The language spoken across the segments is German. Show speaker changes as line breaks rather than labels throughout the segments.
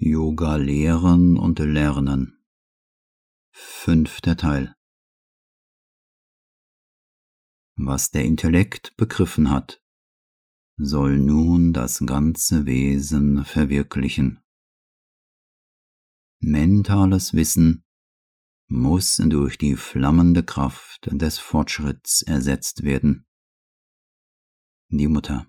Yoga lehren und lernen. Fünfter Teil. Was der Intellekt begriffen hat, soll nun das ganze Wesen verwirklichen. Mentales Wissen muss durch die flammende Kraft des Fortschritts ersetzt werden. Die Mutter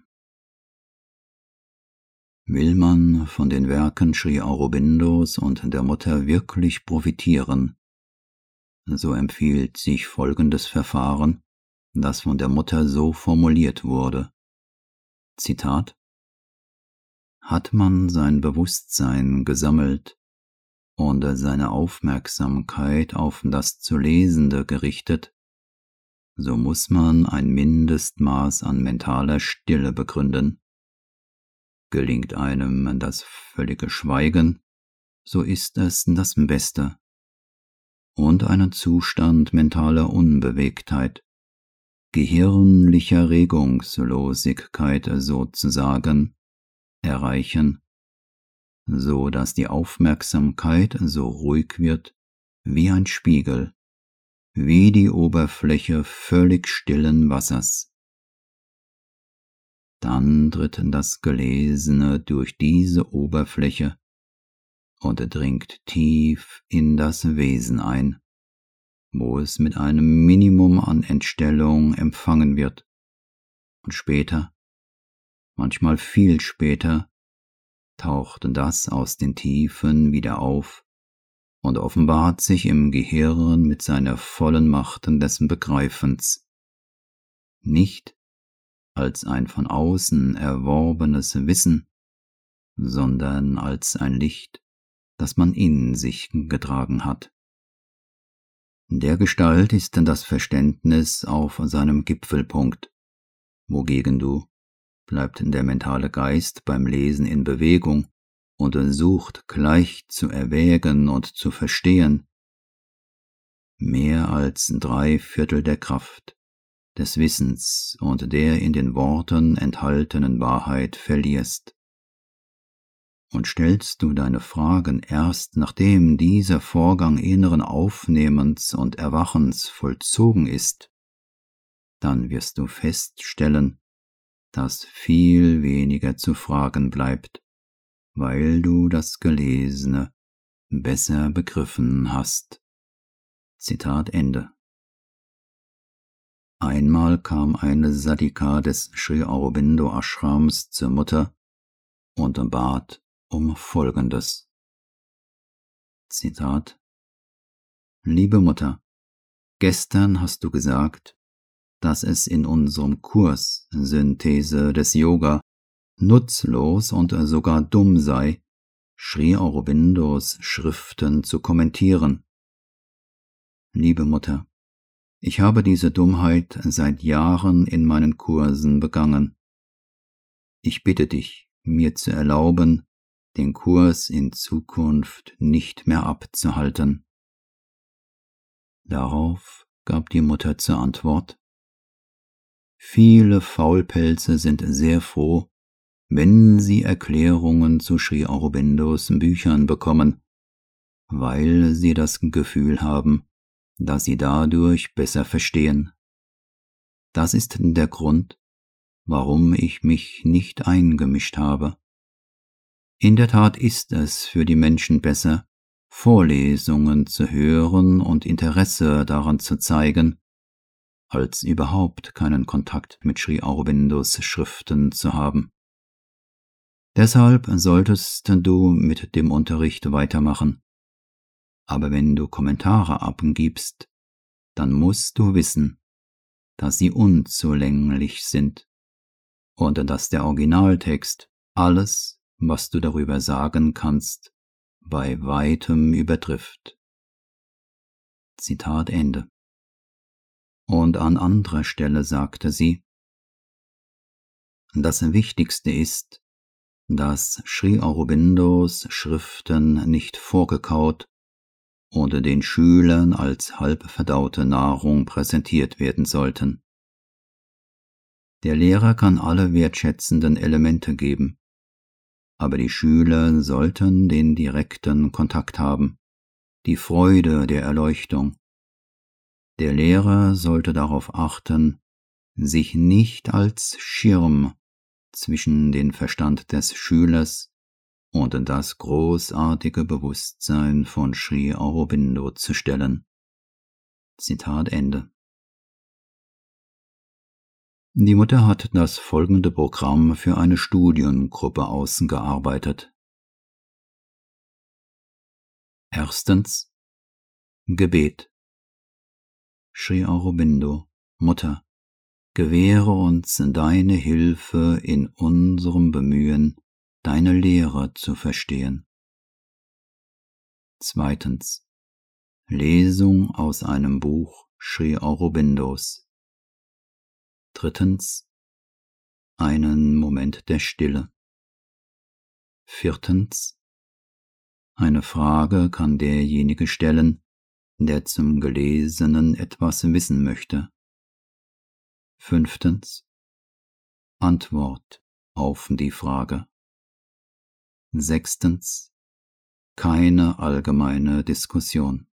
Will man von den Werken Sri Aurobindos und der Mutter wirklich profitieren, so empfiehlt sich folgendes Verfahren, das von der Mutter so formuliert wurde. Zitat Hat man sein Bewusstsein gesammelt und seine Aufmerksamkeit auf das zu Lesende gerichtet, so muss man ein Mindestmaß an mentaler Stille begründen. Gelingt einem das völlige Schweigen, so ist es das Beste. Und einen Zustand mentaler Unbewegtheit, gehirnlicher Regungslosigkeit sozusagen, erreichen, so dass die Aufmerksamkeit so ruhig wird wie ein Spiegel, wie die Oberfläche völlig stillen Wassers. Dann tritt das Gelesene durch diese Oberfläche und dringt tief in das Wesen ein, wo es mit einem Minimum an Entstellung empfangen wird. Und später, manchmal viel später, taucht das aus den Tiefen wieder auf und offenbart sich im Gehirn mit seiner vollen Macht dessen Begreifens, nicht als ein von außen erworbenes Wissen, sondern als ein Licht, das man in sich getragen hat. Der Gestalt ist das Verständnis auf seinem Gipfelpunkt, wogegen du bleibt der mentale Geist beim Lesen in Bewegung und sucht gleich zu erwägen und zu verstehen. Mehr als drei Viertel der Kraft, des Wissens und der in den Worten enthaltenen Wahrheit verlierst. Und stellst du deine Fragen erst nachdem dieser Vorgang inneren Aufnehmens und Erwachens vollzogen ist, dann wirst du feststellen, dass viel weniger zu fragen bleibt, weil du das Gelesene besser begriffen hast. Zitat Ende. Einmal kam eine Sadika des Sri Aurobindo Ashrams zur Mutter und bat um Folgendes. Zitat Liebe Mutter, gestern hast du gesagt, dass es in unserem Kurs Synthese des Yoga nutzlos und sogar dumm sei, Sri Aurobindos Schriften zu kommentieren. Liebe Mutter, ich habe diese Dummheit seit Jahren in meinen Kursen begangen. Ich bitte dich, mir zu erlauben, den Kurs in Zukunft nicht mehr abzuhalten. Darauf gab die Mutter zur Antwort Viele Faulpelze sind sehr froh, wenn sie Erklärungen zu Sri Aurobindos Büchern bekommen, weil sie das Gefühl haben, dass sie dadurch besser verstehen. Das ist der Grund, warum ich mich nicht eingemischt habe. In der Tat ist es für die Menschen besser, Vorlesungen zu hören und Interesse daran zu zeigen, als überhaupt keinen Kontakt mit Sri Aurobindos Schriften zu haben. Deshalb solltest du mit dem Unterricht weitermachen. Aber wenn du Kommentare abgibst, dann musst du wissen, dass sie unzulänglich sind und dass der Originaltext alles, was du darüber sagen kannst, bei weitem übertrifft. Zitat Ende und an anderer Stelle sagte sie, das Wichtigste ist, dass Sri Aurobindos Schriften nicht vorgekaut oder den Schülern als halb verdaute Nahrung präsentiert werden sollten. Der Lehrer kann alle wertschätzenden Elemente geben, aber die Schüler sollten den direkten Kontakt haben, die Freude der Erleuchtung. Der Lehrer sollte darauf achten, sich nicht als Schirm zwischen den Verstand des Schülers und das großartige Bewusstsein von Sri Aurobindo zu stellen. Zitat Ende. Die Mutter hat das folgende Programm für eine Studiengruppe ausgearbeitet. Erstens Gebet Sri Aurobindo, Mutter, gewähre uns deine Hilfe in unserem Bemühen, deine Lehre zu verstehen. Zweitens Lesung aus einem Buch Sri Aurobindos. Drittens einen Moment der Stille. Viertens eine Frage kann derjenige stellen, der zum Gelesenen etwas wissen möchte. Fünftens Antwort auf die Frage. Sechstens keine allgemeine Diskussion.